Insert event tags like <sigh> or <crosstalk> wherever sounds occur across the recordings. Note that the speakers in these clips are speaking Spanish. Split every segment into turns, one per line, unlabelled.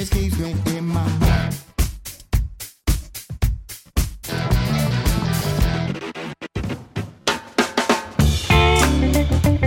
ass mistress, keeps me in my heart.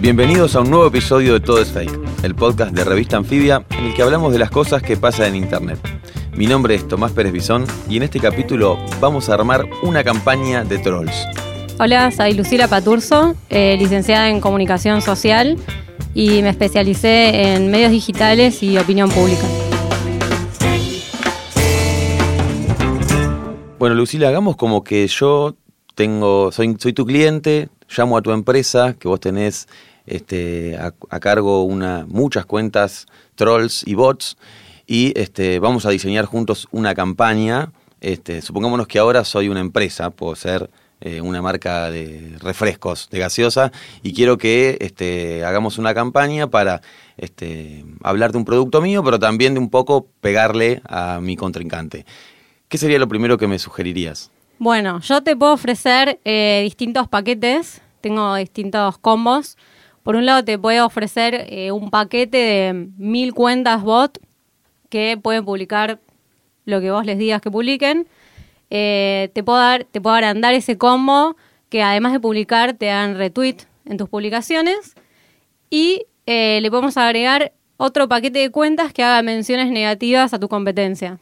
Bienvenidos a un nuevo episodio de Todo es Fake, el podcast de Revista Anfibia en el que hablamos de las cosas que pasan en Internet. Mi nombre es Tomás Pérez Bisón y en este capítulo vamos a armar una campaña de trolls.
Hola, soy Lucila Paturzo, eh, licenciada en Comunicación Social y me especialicé en medios digitales y opinión pública.
Bueno, Lucila, hagamos como que yo tengo, soy, soy tu cliente, llamo a tu empresa, que vos tenés este, a, cargo una, muchas cuentas trolls y bots, y este, vamos a diseñar juntos una campaña. Este, supongámonos que ahora soy una empresa, puedo ser eh, una marca de refrescos, de gaseosa, y quiero que este, hagamos una campaña para este, hablar de un producto mío, pero también de un poco pegarle a mi contrincante. ¿Qué sería lo primero que me sugerirías?
Bueno, yo te puedo ofrecer eh, distintos paquetes, tengo distintos combos. Por un lado te puedo ofrecer eh, un paquete de mil cuentas bot que pueden publicar lo que vos les digas que publiquen. Eh, te, puedo dar, te puedo agrandar ese combo que además de publicar te dan retweet en tus publicaciones. Y le podemos agregar otro paquete de cuentas que haga menciones negativas a tu competencia.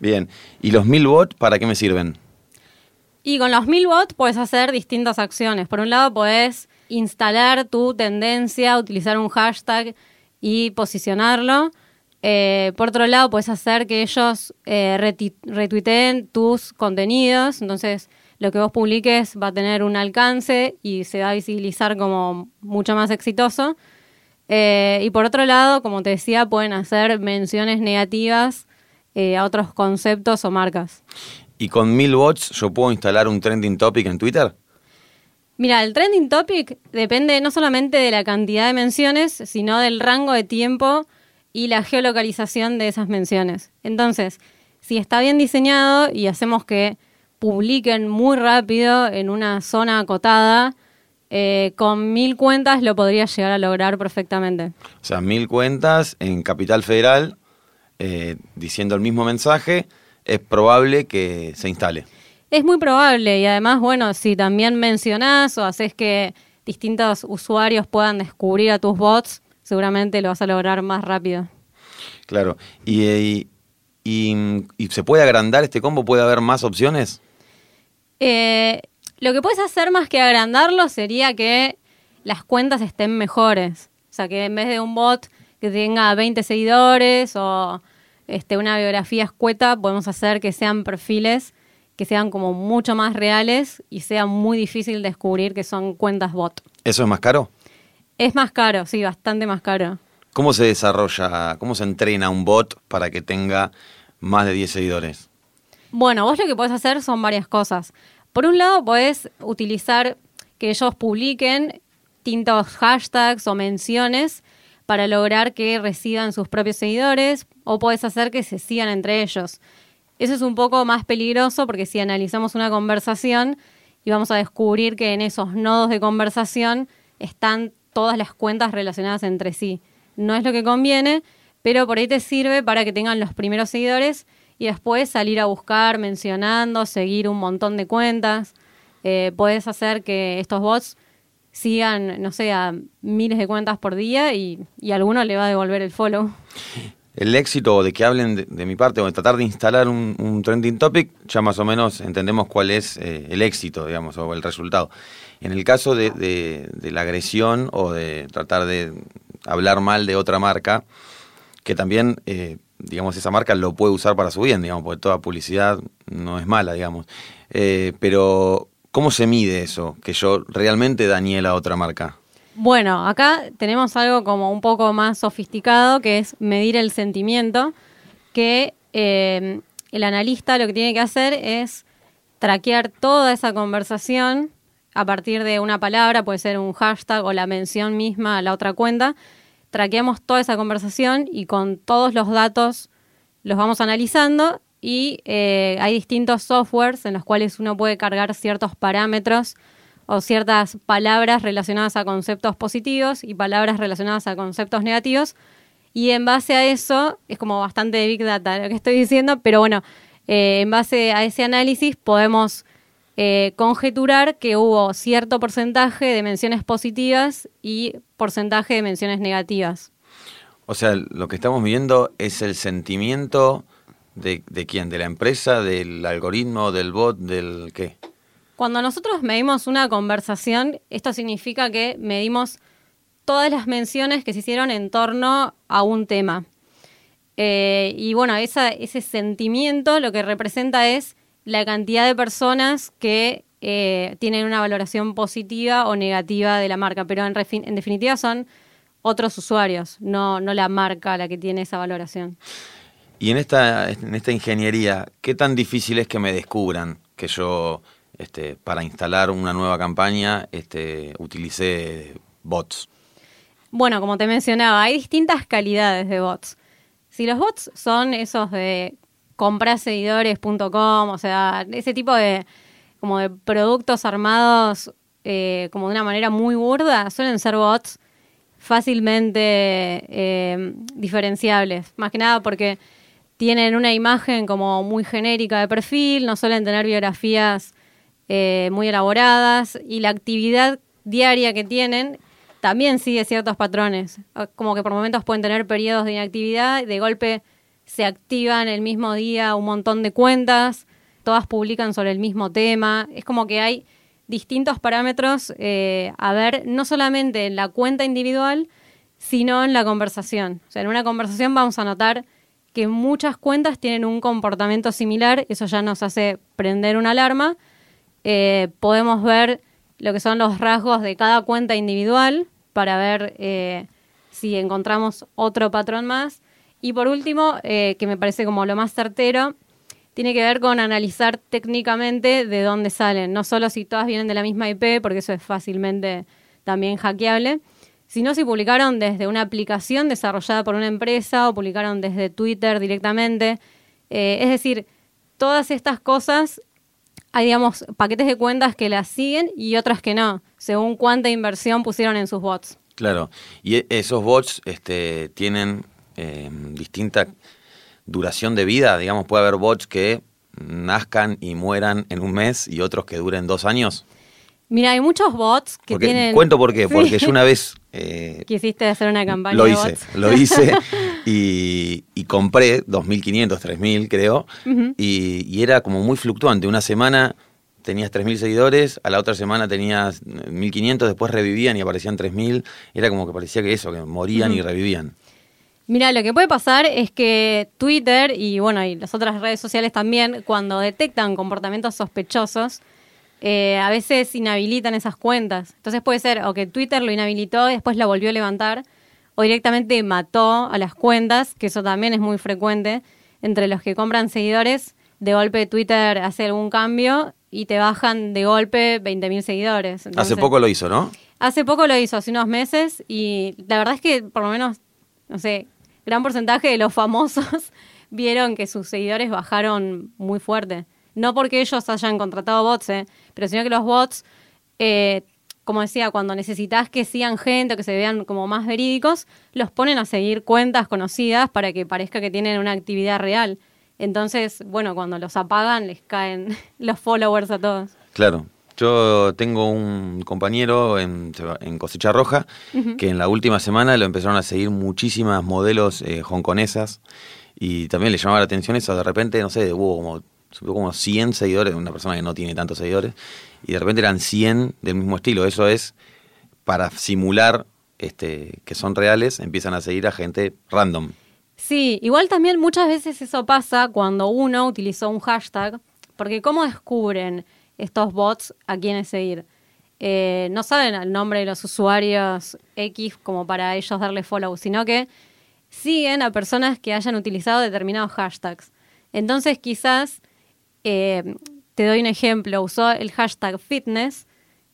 Bien, ¿y los mil bots para qué me sirven?
Y con los mil bots puedes hacer distintas acciones. Por un lado, puedes instalar tu tendencia, utilizar un hashtag y posicionarlo. Eh, por otro lado, puedes hacer que ellos eh, retuiteen tus contenidos. Entonces, lo que vos publiques va a tener un alcance y se va a visibilizar como mucho más exitoso. Eh, y por otro lado, como te decía, pueden hacer menciones negativas eh, a otros conceptos o marcas.
¿Y con mil bots yo puedo instalar un trending topic en Twitter?
Mira, el trending topic depende no solamente de la cantidad de menciones, sino del rango de tiempo y la geolocalización de esas menciones. Entonces, si está bien diseñado y hacemos que publiquen muy rápido en una zona acotada, eh, con mil cuentas lo podría llegar a lograr perfectamente.
O sea, mil cuentas en Capital Federal eh, diciendo el mismo mensaje, es probable que se instale.
Es muy probable y además, bueno, si también mencionás o haces que distintos usuarios puedan descubrir a tus bots, seguramente lo vas a lograr más rápido.
Claro. ¿Y, y, y- y se puede agrandar este combo? ¿Puede haber más opciones?
Eh, lo que puedes hacer más que agrandarlo sería que las cuentas estén mejores. O sea, que en vez de un bot que tenga 20 seguidores o este, una biografía escueta, podemos hacer que sean perfiles que sean como mucho más reales y sea muy difícil descubrir que son cuentas bot.
¿Eso es más caro?
Es más caro, sí, bastante más caro.
¿Cómo se desarrolla, cómo se entrena un bot para que tenga más de 10 seguidores?
Bueno, vos lo que podés hacer son varias cosas. Por un lado, podés utilizar que ellos publiquen distintos hashtags o menciones para lograr que reciban sus propios seguidores o podés hacer que se sigan entre ellos. Eso es un poco más peligroso porque si analizamos una conversación y vamos a descubrir que en esos nodos de conversación están todas las cuentas relacionadas entre sí. No es lo que conviene, pero por ahí te sirve para que tengan los primeros seguidores y después salir a buscar mencionando, seguir un montón de cuentas. Eh, puedes hacer que estos bots sigan, no sé, a miles de cuentas por día y, y alguno le va a devolver el follow.
El éxito de que hablen de, mi parte o de tratar de instalar un, trending topic, ya más o menos entendemos cuál es eh, el éxito, digamos, o el resultado. En el caso de, de- de la agresión o de tratar de hablar mal de otra marca, que también, eh, digamos, esa marca lo puede usar para su bien, digamos, porque toda publicidad no es mala, digamos. Eh, pero, ¿cómo se mide eso? Que yo realmente dañé a otra marca.
Bueno, acá tenemos algo como un poco más sofisticado, que es medir el sentimiento, que eh, el analista lo que tiene que hacer es traquear toda esa conversación a partir de una palabra, puede ser un hashtag o la mención misma a la otra cuenta. Traqueamos toda esa conversación y con todos los datos los vamos analizando y eh, hay distintos softwares en los cuales uno puede cargar ciertos parámetros o ciertas palabras relacionadas a conceptos positivos y palabras relacionadas a conceptos negativos. Y en base a eso, es como bastante Big Data lo que estoy diciendo, pero bueno, eh, en base a ese análisis podemos eh, conjeturar que hubo cierto porcentaje de menciones positivas y porcentaje de menciones negativas.
O sea, lo que estamos viendo es el sentimiento de, quién, de la empresa, del algoritmo, del bot, del qué.
Cuando nosotros medimos una conversación, esto significa que medimos todas las menciones que se hicieron en torno a un tema. Eh, y bueno, ese sentimiento lo que representa es la cantidad de personas que eh, tienen una valoración positiva o negativa de la marca, pero en, en definitiva son otros usuarios, no, no la marca la que tiene esa valoración.
Y en esta, en esta ingeniería, ¿qué tan difícil es que me descubran que yo, este, para instalar una nueva campaña, este, utilicé bots?
Bueno, como te mencionaba, hay distintas calidades de bots. Si los bots son esos de compraseguidores.com, o sea, ese tipo de como de productos armados eh, como de una manera muy burda, suelen ser bots fácilmente eh, diferenciables. Más que nada porque tienen una imagen como muy genérica de perfil, no suelen tener biografías eh, muy elaboradas y la actividad diaria que tienen también sigue ciertos patrones, ah, como que por momentos pueden tener periodos de inactividad, de golpe se activan el mismo día un montón de cuentas, todas publican sobre el mismo tema, es como que hay distintos parámetros eh, a ver, no solamente en la cuenta individual, sino en la conversación. O sea, en una conversación vamos a notar que muchas cuentas tienen un comportamiento similar, eso ya nos hace prender una alarma. Eh, podemos ver lo que son los rasgos de cada cuenta individual para ver eh, si encontramos otro patrón más. Y por último, eh, que me parece como lo más certero, tiene que ver con analizar técnicamente de dónde salen. No solo si todas vienen de la misma IP, porque eso es fácilmente también hackeable, sino si publicaron desde una aplicación desarrollada por una empresa o publicaron desde Twitter directamente. Eh, es decir, todas estas cosas hay, digamos, paquetes de cuentas que las siguen y otras que no, según cuánta inversión pusieron en sus bots.
Claro, y e, esos bots este, tienen eh, distinta duración de vida, digamos, puede haber bots que nazcan y mueran en un mes y otros que duren dos años.
Mira, hay muchos bots que tienen...
Cuento por qué, porque yo una vez... <laughs>
Eh, Quisiste hacer una campaña
Lo hice, lo hice <laughs> y, compré 2.500, 3.000 creo, y, y, era como muy fluctuante. Una semana tenías 3.000 seguidores, a la otra semana tenías 1.500, después revivían y aparecían 3.000. Era como que parecía que eso, que morían y revivían.
Mira, lo que puede pasar es que Twitter y bueno, y las otras redes sociales también, cuando detectan comportamientos sospechosos, eh, a veces inhabilitan esas cuentas. Entonces puede ser o que Twitter lo inhabilitó y después la volvió a levantar, o directamente mató a las cuentas, que eso también es muy frecuente entre los que compran seguidores. De golpe Twitter hace algún cambio y te bajan de golpe 20.000 seguidores.
hace poco lo hizo, ¿no?
Hace poco lo hizo, hace unos meses, y la verdad es que por lo menos, no sé, gran porcentaje de los famosos <laughs> vieron que sus seguidores bajaron muy fuerte. No porque ellos hayan contratado bots, ¿eh? pero sino que los bots, eh, como decía, cuando necesitas que sigan gente o que se vean como más verídicos, los ponen a seguir cuentas conocidas para que parezca que tienen una actividad real. Entonces, bueno, cuando los apagan les caen <laughs> los followers a todos.
Claro. Yo tengo un compañero en, Cosecha Roja que en la última semana lo empezaron a seguir muchísimas modelos eh, hongkonesas y también le llamaba la atención eso. De repente, no sé, hubo como subió como 100 seguidores, una persona que no tiene tantos seguidores, y de repente eran 100 del mismo estilo. Eso es para simular este, que son reales, empiezan a seguir a gente random.
Sí, igual también muchas veces eso pasa cuando uno utilizó un hashtag, porque ¿cómo descubren estos bots a quiénes seguir? eh, no saben el nombre de los usuarios X como para ellos darle follow, sino que siguen a personas que hayan utilizado determinados hashtags. Entonces quizás, eh, te doy un ejemplo, usó el hashtag fitness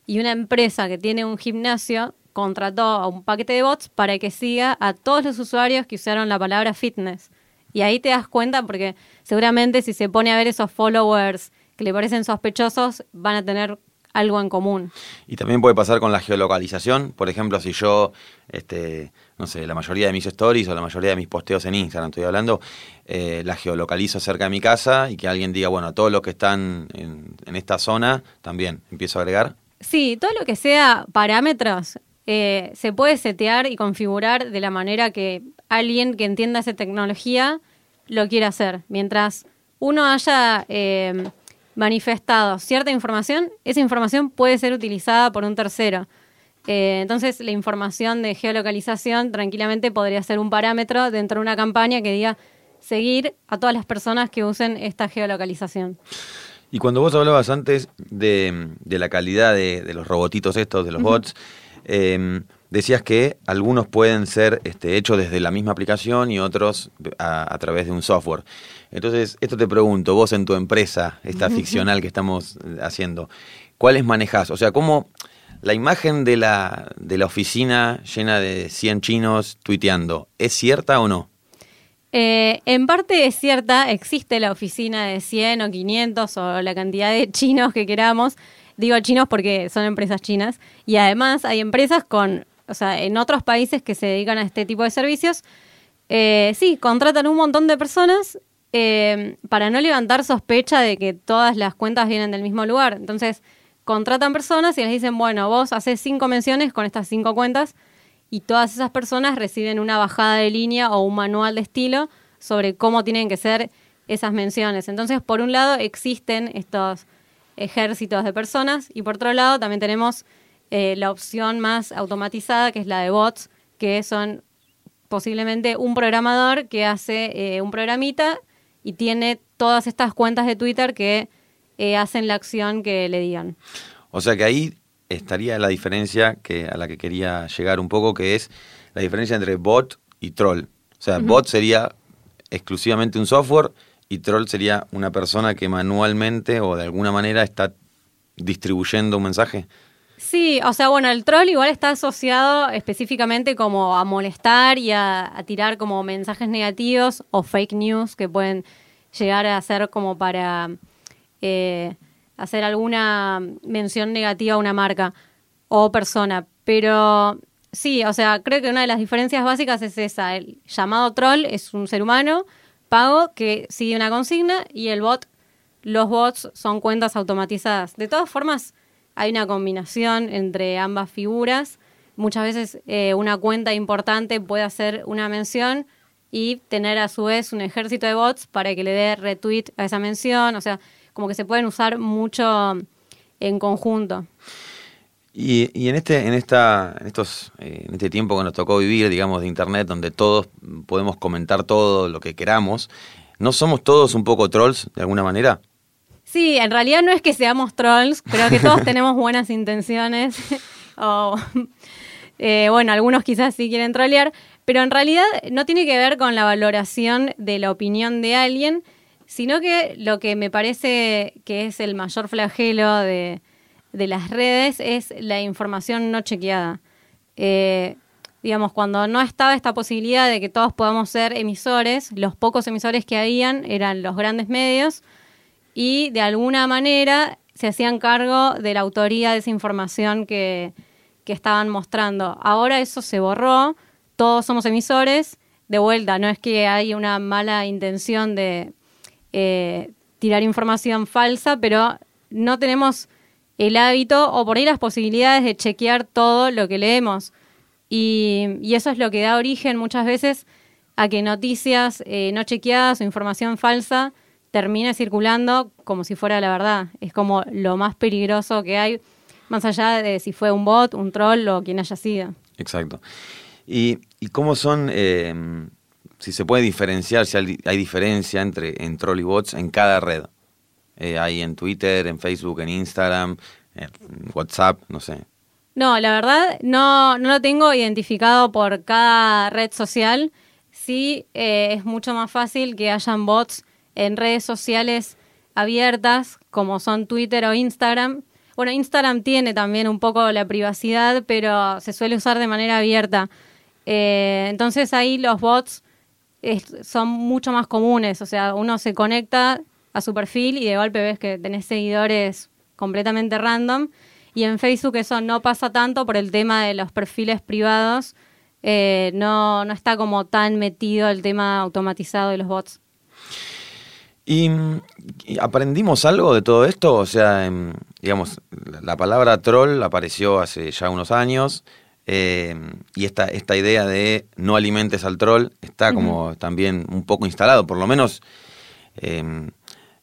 y una empresa que tiene un gimnasio contrató a un paquete de bots para que siga a todos los usuarios que usaron la palabra fitness. Y ahí te das cuenta porque seguramente si se pone a ver esos followers que le parecen sospechosos, van a tener algo en común.
Y también puede pasar con la geolocalización. Por ejemplo, si yo, este, no sé, la mayoría de mis stories o la mayoría de mis posteos en Instagram, estoy hablando, eh, la geolocalizo cerca de mi casa y que alguien diga, bueno, todos los que están en, en esta zona, también empiezo a agregar.
Sí, todo lo que sea parámetros eh, se puede setear y configurar de la manera que alguien que entienda esa tecnología lo quiera hacer. Mientras uno haya eh, manifestado cierta información, esa información puede ser utilizada por un tercero. Eh, entonces, la información de geolocalización tranquilamente podría ser un parámetro dentro de una campaña que diga seguir a todas las personas que usen esta geolocalización.
Y cuando vos hablabas antes de, de la calidad de, de, los robotitos estos, de los bots, eh, decías que algunos pueden ser este, hechos desde la misma aplicación y otros a, a, través de un software. Entonces, esto te pregunto, vos en tu empresa, esta ficcional que estamos haciendo, ¿cuáles manejás? O sea, ¿cómo la imagen de la, de la oficina llena de 100 chinos tuiteando, ¿es cierta o no?
Eh, en parte es cierta, existe la oficina de 100 o 500 o la cantidad de chinos que queramos. Digo chinos porque son empresas chinas. Y además hay empresas con, o sea, en otros países que se dedican a este tipo de servicios. Eh, sí, contratan un montón de personas eh, para no levantar sospecha de que todas las cuentas vienen del mismo lugar. Entonces, contratan personas y les dicen, bueno, vos haces cinco menciones con estas cinco cuentas y todas esas personas reciben una bajada de línea o un manual de estilo sobre cómo tienen que ser esas menciones. Entonces, por un lado, existen estos ejércitos de personas y por otro lado también tenemos eh, la opción más automatizada que es la de bots, que son posiblemente un programador que hace eh, un programita y tiene todas estas cuentas de Twitter que eh, hacen la acción que le digan.
O sea que ahí estaría la diferencia que a la que quería llegar un poco, que es la diferencia entre bot y troll. O sea, uh -huh. bot sería exclusivamente un software y troll sería una persona que manualmente o de alguna manera está distribuyendo un mensaje.
Sí, o sea, bueno, el troll igual está asociado específicamente como a molestar y a, tirar como mensajes negativos o fake news que pueden llegar a ser como para eh, hacer alguna mención negativa a una marca o persona. Pero sí, o sea, creo que una de las diferencias básicas es esa. El llamado troll es un ser humano pago que sigue una consigna y el bot, los bots son cuentas automatizadas. De todas formas, hay una combinación entre ambas figuras. Muchas veces eh, una cuenta importante puede hacer una mención y tener a su vez un ejército de bots para que le dé retweet a esa mención. O sea, como que se pueden usar mucho en conjunto.
Y, y en este, en esta, en estos, eh, en este tiempo que nos tocó vivir, digamos, de internet, donde todos podemos comentar todo lo que queramos, ¿no somos todos un poco trolls de alguna manera?
Sí, en realidad no es que seamos trolls, creo que todos <laughs> tenemos buenas intenciones. <laughs> o, eh, bueno, algunos quizás sí quieren trolear, pero en realidad no tiene que ver con la valoración de la opinión de alguien, sino que lo que me parece que es el mayor flagelo de, de las redes es la información no chequeada. Eh, digamos, cuando no estaba esta posibilidad de que todos podamos ser emisores, los pocos emisores que habían eran los grandes medios y de alguna manera se hacían cargo de la autoría de esa información que, estaban mostrando. Ahora eso se borró, todos somos emisores, de vuelta, no es que hay una mala intención de eh, tirar información falsa, pero no tenemos el hábito o por ahí las posibilidades de chequear todo lo que leemos. Y, y eso es lo que da origen muchas veces a que noticias eh, no chequeadas o información falsa termine circulando como si fuera la verdad. Es como lo más peligroso que hay, más allá de si fue un bot, un troll o quien haya sido.
Exacto. ¿Y, y cómo son, eh, si se puede diferenciar, si hay, hay diferencia entre en troll y bots en cada red? Eh, hay en Twitter, en Facebook, en Instagram, en WhatsApp, no sé.
No, la verdad no, no lo tengo identificado por cada red social. Sí, eh, es mucho más fácil que hayan bots en redes sociales abiertas, como son Twitter o Instagram. Bueno, Instagram tiene también un poco la privacidad, pero se suele usar de manera abierta. Eh, entonces ahí los bots son mucho más comunes. O sea, uno se conecta a su perfil y de golpe ves que tenés seguidores completamente random. Y en Facebook eso no pasa tanto por el tema de los perfiles privados. Eh, no, no está como tan metido el tema automatizado de los bots.
¿Y, y aprendimos algo de todo esto? O sea, em, digamos, la, la palabra troll apareció hace ya unos años em, y esta, esta idea de no alimentes al troll está como también un poco instalado, por lo menos em,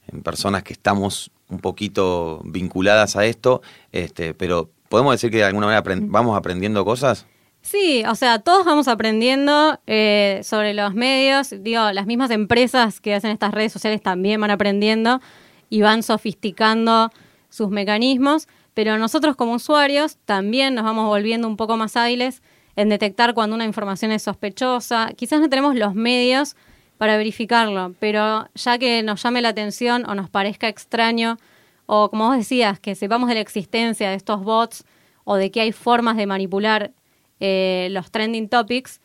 en personas que estamos un poquito vinculadas a esto, este, pero podemos decir que de alguna manera vamos aprendiendo cosas.
Sí, o sea, todos vamos aprendiendo eh, sobre los medios. Digo, las mismas empresas que hacen estas redes sociales también van aprendiendo y van sofisticando sus mecanismos. Pero nosotros como usuarios también nos vamos volviendo un poco más hábiles en detectar cuando una información es sospechosa. Quizás no tenemos los medios para verificarlo, pero ya que nos llame la atención o nos parezca extraño, o como vos decías, que sepamos de la existencia de estos bots o de que hay formas de manipular eh, los trending topics,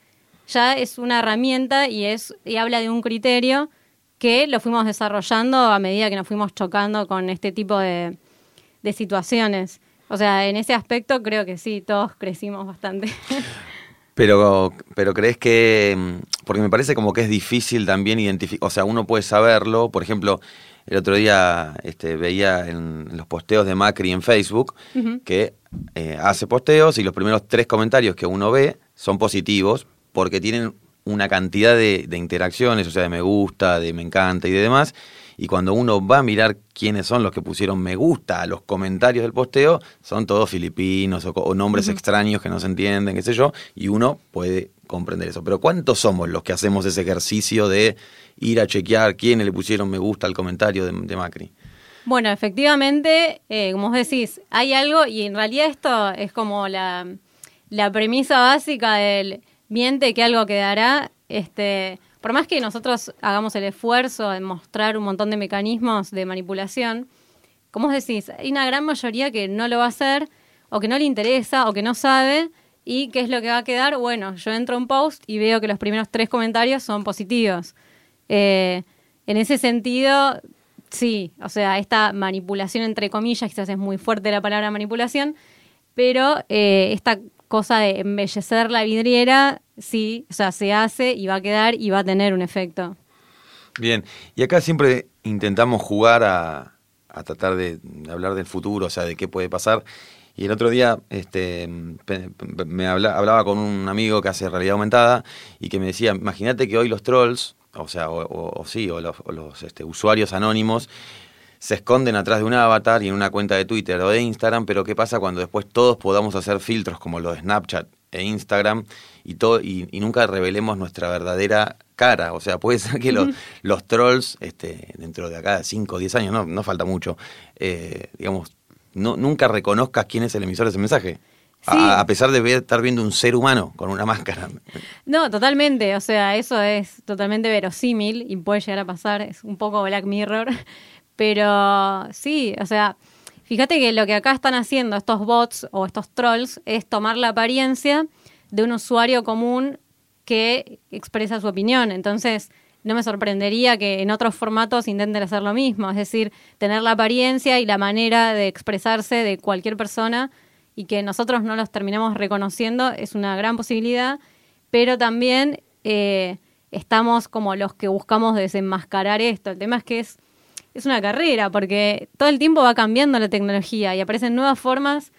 ya es una herramienta y, es, y habla de un criterio que lo fuimos desarrollando a medida que nos fuimos chocando con este tipo de, de situaciones. O sea, en ese aspecto creo que sí, todos crecimos bastante. <laughs>
Pero, pero crees que, mm, porque me parece como que es difícil también identificar, o sea, uno puede saberlo, por ejemplo, el otro día este, veía en los posteos de Macri en Facebook que eh, hace posteos y los primeros tres comentarios que uno ve son positivos porque tienen una cantidad de, de interacciones, o sea, de me gusta, de me encanta y de demás. Y cuando uno va a mirar quiénes son los que pusieron me gusta a los comentarios del posteo, son todos filipinos o, nombres extraños que no se entienden, qué sé yo, y uno puede comprender eso. Pero ¿cuántos somos los que hacemos ese ejercicio de ir a chequear quiénes le pusieron me gusta al comentario de, de Macri?
Bueno, efectivamente, eh, como vos decís, hay algo y en realidad esto es como la, premisa básica del miente que algo quedará. Este, por más que nosotros hagamos el esfuerzo de mostrar un montón de mecanismos de manipulación, como vos decís, hay una gran mayoría que no lo va a hacer o que no le interesa o que no sabe y qué es lo que va a quedar. Bueno, yo entro a un post y veo que los primeros tres comentarios son positivos. Eh, en ese sentido, sí, o sea, esta manipulación entre comillas, quizás es muy fuerte la palabra manipulación, pero eh, esta cosa de embellecer la vidriera, sí, o sea, se hace y va a quedar y va a tener un efecto.
Bien, y acá siempre intentamos jugar a, tratar de, hablar del futuro, o sea, de qué puede pasar. Y el otro día este, me habla- hablaba con un amigo que hace realidad aumentada y que me decía, imagínate que hoy los trolls, o sea, o, o- o sí, o los, este, usuarios anónimos, se esconden atrás de un avatar y en una cuenta de Twitter o de Instagram, pero ¿qué pasa cuando después todos podamos hacer filtros como los de Snapchat e Instagram y, todo, y, y nunca revelemos nuestra verdadera cara? O sea, puede ser que los, los trolls, este, dentro de acá 5 o 10 años, no, no falta mucho, eh, digamos, no, nunca reconozcas quién es el emisor de ese mensaje. A- pesar de ver, estar viendo un ser humano con una máscara.
No, totalmente, o sea, eso es totalmente verosímil y puede llegar a pasar, es un poco Black Mirror, <laughs> pero sí, o sea, fíjate que lo que acá están haciendo estos bots o estos trolls es tomar la apariencia de un usuario común que expresa su opinión, entonces no me sorprendería que en otros formatos intenten hacer lo mismo, es decir, tener la apariencia y la manera de expresarse de cualquier persona y que nosotros no los terminamos reconociendo es una gran posibilidad, pero también eh, estamos como los que buscamos desenmascarar esto. El tema es que es, es una carrera, porque todo el tiempo va cambiando la tecnología y aparecen nuevas formas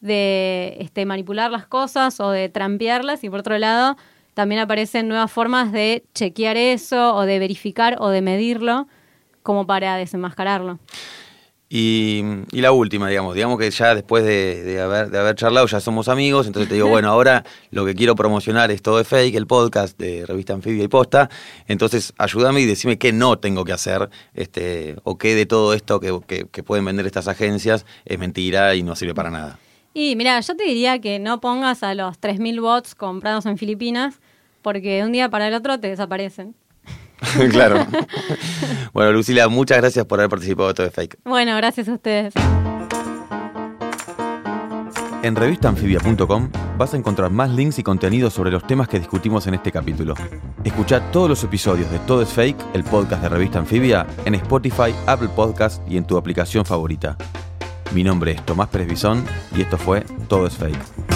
de este, manipular las cosas o de trampearlas y por otro lado también aparecen nuevas formas de chequear eso o de verificar o de medirlo como para desenmascararlo.
Y, y la última, digamos, digamos que ya después de, de haber, de haber charlado ya somos amigos, entonces te digo, bueno, ahora lo que quiero promocionar es todo de fake, el podcast de Revista Anfibia y Posta, entonces ayúdame y decime qué no tengo que hacer, este, o qué de todo esto que, que- que pueden vender estas agencias es mentira y no sirve para nada.
Y mira, yo te diría que no pongas a los 3.000 bots comprados en Filipinas, porque de un día para el otro te desaparecen. <laughs>
claro. bueno, Lucila, muchas gracias por haber participado de todo de fake.
Bueno, gracias a ustedes.
En revistaanfibia.com vas a encontrar más links y contenidos sobre los temas que discutimos en este capítulo. Escucha todos los episodios de Todo es Fake, el podcast de Revista Anfibia, en Spotify, Apple Podcast y en tu aplicación favorita. Mi nombre es Tomás Pérez Bisón y esto fue Todo es Fake.